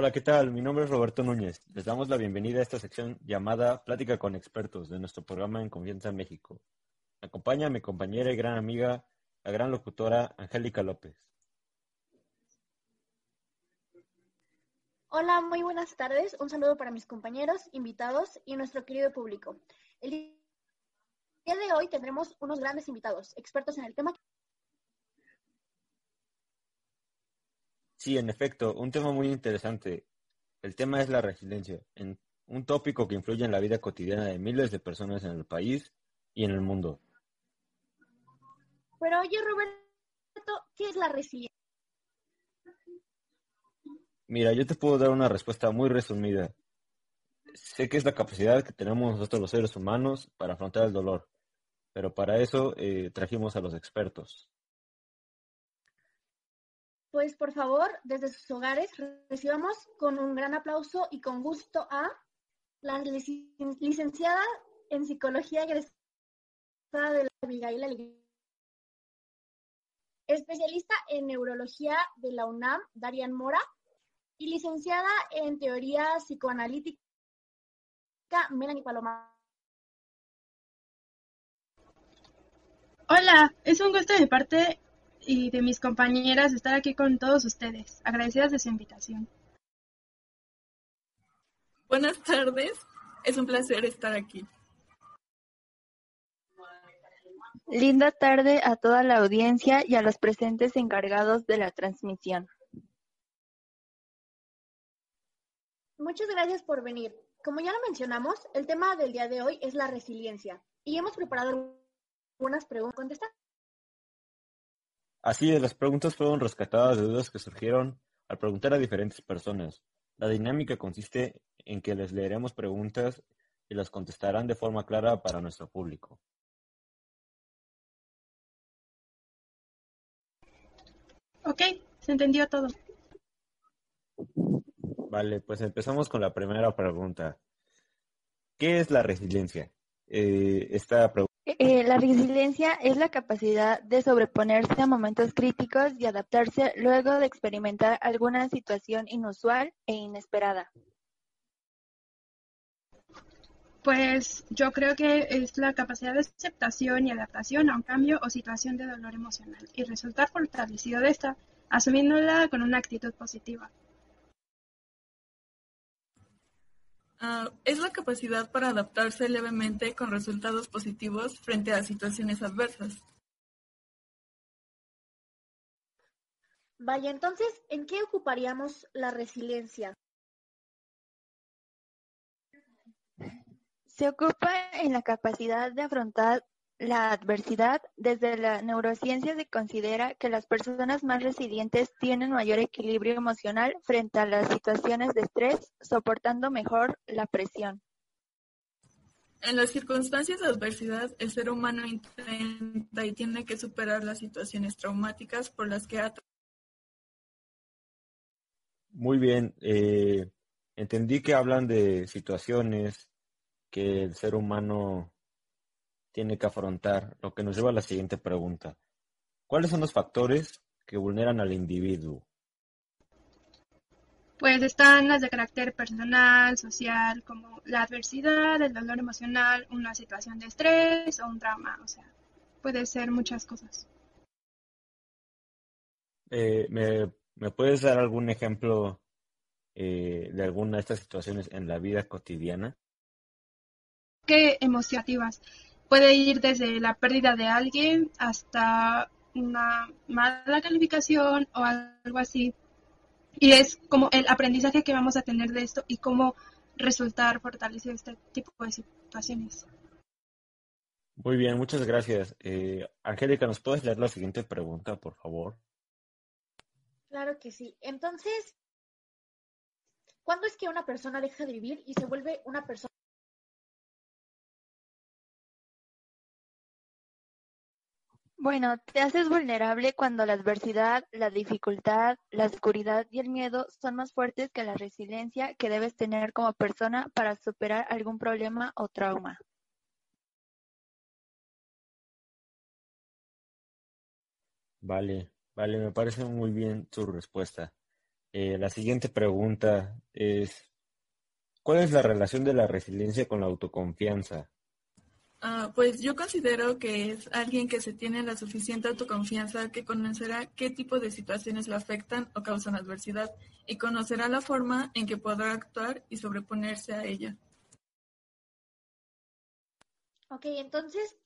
Hola, ¿qué tal? Mi nombre es Roberto Núñez. Les damos la bienvenida a esta sección llamada Plática con expertos de nuestro programa En Confianza México. Me acompaña mi compañera y gran amiga, la gran locutora Angélica López. Hola, muy buenas tardes. Un saludo para mis compañeros, invitados y nuestro querido público. El día de hoy tendremos unos grandes invitados, expertos en el tema. Sí, en efecto, un tema muy interesante. El tema es la resiliencia, un tópico que influye en la vida cotidiana de miles de personas en el país y en el mundo. Pero oye, Roberto, ¿qué es la resiliencia? Mira, yo te puedo dar una respuesta muy resumida. Sé que es la capacidad que tenemos nosotros los seres humanos para afrontar el dolor, pero para eso eh, trajimos a los expertos. Pues por favor, desde sus hogares, recibamos con un gran aplauso y con gusto a la licenciada en psicología egresada de la especialista en neurología de la UNAM, Darian Mora, y licenciada en Teoría Psicoanalítica, Melanie Paloma. Hola, es un gusto de parte y de mis compañeras estar aquí con todos ustedes. Agradecidas de su invitación. Buenas tardes, es un placer estar aquí. Linda tarde a toda la audiencia y a los presentes encargados de la transmisión. Muchas gracias por venir. Como ya lo mencionamos, el tema del día de hoy es la resiliencia y hemos preparado algunas preguntas contestar. Así es, las preguntas fueron rescatadas de dudas que surgieron al preguntar a diferentes personas. La dinámica consiste en que les leeremos preguntas y las contestarán de forma clara para nuestro público. Ok, se entendió todo. Vale, pues empezamos con la primera pregunta. ¿Qué es la resiliencia? Eh, esta eh, la resiliencia es la capacidad de sobreponerse a momentos críticos y adaptarse luego de experimentar alguna situación inusual e inesperada. Pues yo creo que es la capacidad de aceptación y adaptación a un cambio o situación de dolor emocional y resultar fortalecido de esta, asumiéndola con una actitud positiva. Ah, es la capacidad para adaptarse levemente con resultados positivos frente a situaciones adversas. Vaya, entonces, ¿en qué ocuparíamos la resiliencia? Se ocupa en la capacidad de afrontar la adversidad, desde la neurociencia se considera que las personas más resilientes tienen mayor equilibrio emocional frente a las situaciones de estrés, soportando mejor la presión. En las circunstancias de adversidad, el ser humano intenta y tiene que superar las situaciones traumáticas por las que ha... Muy bien, eh, entendí que hablan de situaciones que el ser humano tiene que afrontar, lo que nos lleva a la siguiente pregunta. ¿Cuáles son los factores que vulneran al individuo? Pues están las de carácter personal, social, como la adversidad, el dolor emocional, una situación de estrés o un trauma, o sea, puede ser muchas cosas. Eh, ¿me, puedes dar algún ejemplo eh, de alguna de estas situaciones en la vida cotidiana? ¿Qué emocionativas? Puede ir desde la pérdida de alguien hasta una mala calificación o algo así. Y es como el aprendizaje que vamos a tener de esto y cómo resultar fortalecido este tipo de situaciones. Muy bien, muchas gracias. Eh, Angélica, ¿nos puedes leer la siguiente pregunta, por favor? Claro que sí. Entonces, ¿cuándo es que una persona deja de vivir y se vuelve una persona Bueno, te haces vulnerable cuando la adversidad, la dificultad, la oscuridad y el miedo son más fuertes que la resiliencia que debes tener como persona para superar algún problema o trauma. Vale, vale, me parece muy bien tu respuesta. Eh, la siguiente pregunta es, ¿cuál es la relación de la resiliencia con la autoconfianza? Ah, pues yo considero que es alguien que se tiene la suficiente autoconfianza que conocerá qué tipo de situaciones lo afectan o causan adversidad y conocerá la forma en que podrá actuar y sobreponerse a ella. Ok, entonces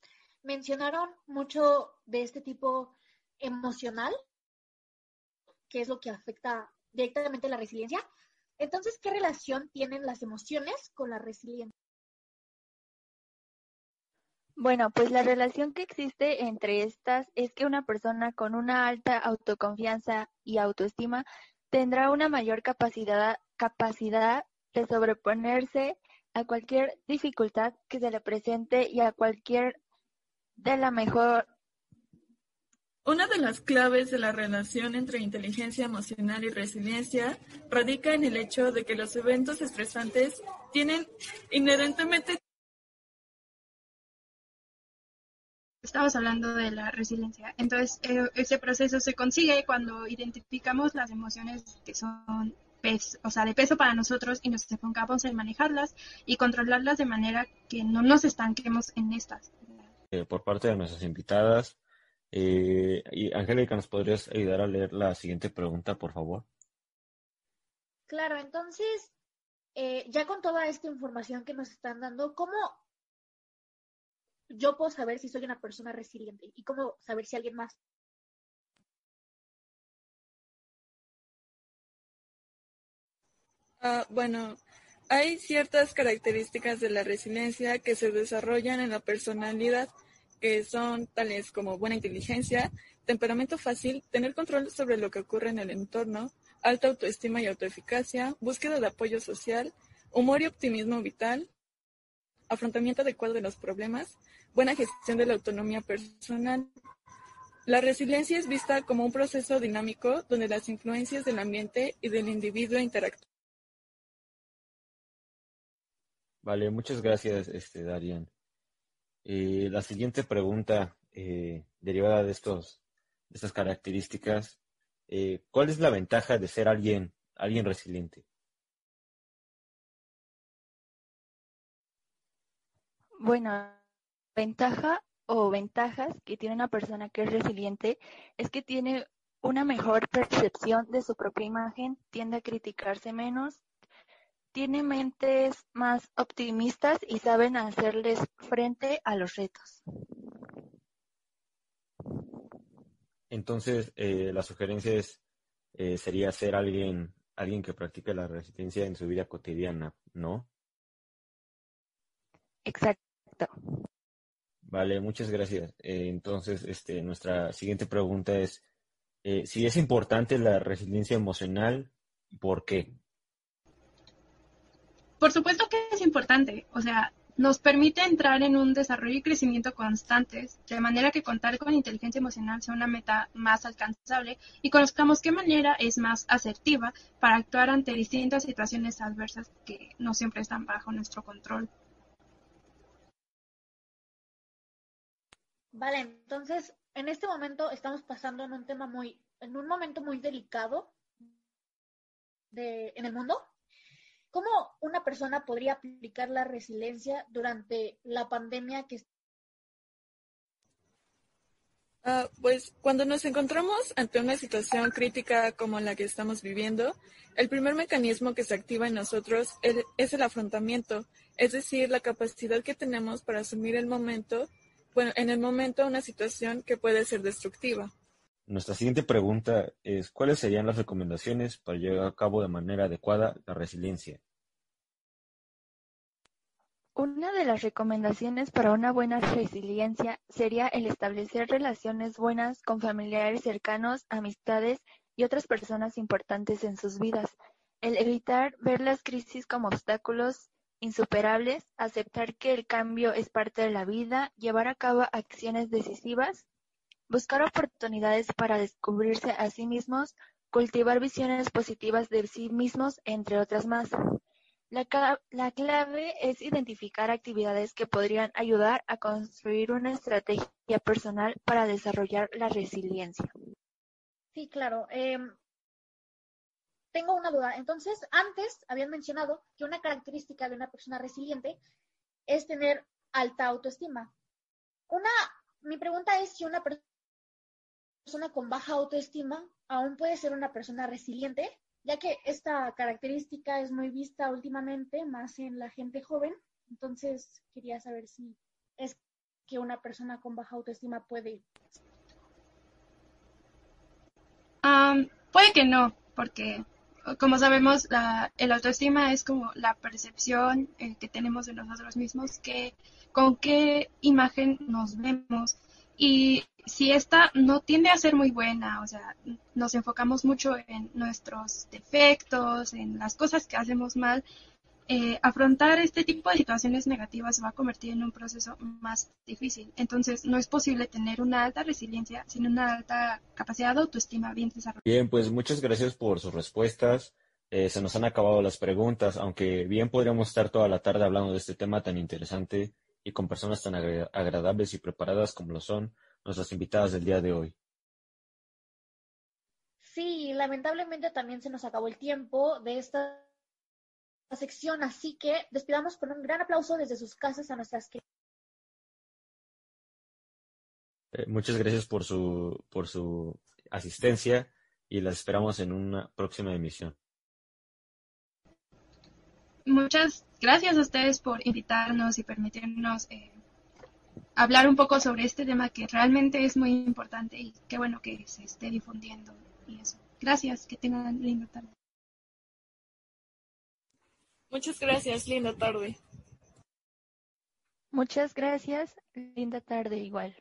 mencionaron mucho de este tipo emocional, que es lo que afecta directamente la resiliencia. Entonces, ¿qué relación tienen las emociones con la resiliencia? Bueno, pues la relación que existe entre estas es que una persona con una alta autoconfianza y autoestima tendrá una mayor capacidad, capacidad de sobreponerse a cualquier dificultad que se le presente y a cualquier de la mejor. Una de las claves de la relación entre inteligencia emocional y resiliencia radica en el hecho de que los eventos estresantes tienen inherentemente Estamos hablando de la resiliencia. Entonces, eh, ese proceso se consigue cuando identificamos las emociones que son peso, o sea, de peso para nosotros y nos enfocamos en manejarlas y controlarlas de manera que no nos estanquemos en estas. Eh, por parte de nuestras invitadas, eh, y Angélica, ¿nos podrías ayudar a leer la siguiente pregunta, por favor? Claro, entonces, ya con toda esta información que nos están dando, ¿cómo yo puedo saber si soy una persona resiliente y cómo saber si alguien más. Ah, bueno, hay ciertas características de la resiliencia que se desarrollan en la personalidad, que son tales como buena inteligencia, temperamento fácil, tener control sobre lo que ocurre en el entorno, alta autoestima y autoeficacia, búsqueda de apoyo social, humor y optimismo vital, afrontamiento adecuado de los problemas, buena gestión de la autonomía personal. La resiliencia es vista como un proceso dinámico donde las influencias del ambiente y del individuo interactúan. Vale, muchas gracias, este, Darian. La siguiente pregunta, eh, derivada de, estos, estas características, eh, ¿cuál es la ventaja de ser alguien, alguien resiliente? Bueno, ventaja o ventajas que tiene una persona que es resiliente es que tiene una mejor percepción de su propia imagen, tiende a criticarse menos, tiene mentes más optimistas y saben hacerles frente a los retos. Entonces, eh, la sugerencia es, eh, sería ser alguien, alguien que practique la resistencia en su vida cotidiana, ¿no? Exacto. Vale, muchas gracias. Eh, entonces, este, nuestra siguiente pregunta es, eh, si es importante la resiliencia emocional, ¿por qué? Por supuesto que es importante. O sea, nos permite entrar en un desarrollo y crecimiento constantes, de manera que contar con inteligencia emocional sea una meta más alcanzable y conozcamos qué manera es más asertiva para actuar ante distintas situaciones adversas que no siempre están bajo nuestro control. Vale, entonces, en este momento estamos pasando en un tema muy, en un momento muy delicado de, en el mundo. ¿Cómo una persona podría aplicar la resiliencia durante la pandemia que uh, pues cuando nos encontramos ante una situación crítica como la que estamos viviendo, el primer mecanismo que se activa en nosotros es el afrontamiento, es decir, la capacidad que tenemos para asumir el momento bueno, en el momento una situación que puede ser destructiva. Nuestra siguiente pregunta es, ¿cuáles serían las recomendaciones para llevar a cabo de manera adecuada la resiliencia? Una de las recomendaciones para una buena resiliencia sería el establecer relaciones buenas con familiares cercanos, amistades y otras personas importantes en sus vidas. El evitar ver las crisis como obstáculos insuperables, aceptar que el cambio es parte de la vida, llevar a cabo acciones decisivas, buscar oportunidades para descubrirse a sí mismos, cultivar visiones positivas de sí mismos, entre otras más. La, clave es identificar actividades que podrían ayudar a construir una estrategia personal para desarrollar la resiliencia. Sí, claro. Em, tengo una duda. Entonces, antes habían mencionado que una característica de una persona resiliente es tener alta autoestima. Una, mi pregunta es si una persona con baja autoestima aún puede ser una persona resiliente, ya que esta característica es muy vista últimamente, más en la gente joven. Entonces, quería saber si es que una persona con baja autoestima puede. puede que no, porque como sabemos, la, el autoestima es como la percepción eh, que tenemos de nosotros mismos, que con qué imagen nos vemos. Y si esta no tiende a ser muy buena, o sea, nos enfocamos mucho en nuestros defectos, en las cosas que hacemos mal, eh, afrontar este tipo de situaciones negativas se va a convertir en un proceso más difícil. Entonces, no es posible tener una alta resiliencia sin una alta capacidad de autoestima bien desarrollada. Bien, pues muchas gracias por sus respuestas. Eh, se nos han acabado las preguntas, aunque bien podríamos estar toda la tarde hablando de este tema tan interesante y con personas tan agradables y preparadas como lo son nuestras invitadas del día de hoy. Sí, lamentablemente también se nos acabó el tiempo de esta sección, así que despidamos con un gran aplauso desde sus casas a nuestras eh, muchas gracias por su, por su asistencia y las esperamos en una próxima emisión. Muchas gracias a ustedes por invitarnos y permitirnos eh, hablar un poco sobre este tema que realmente es muy importante y qué bueno que se esté difundiendo y eso. Gracias, que tengan linda tarde. Muchas gracias, linda tarde. Muchas gracias, linda tarde igual.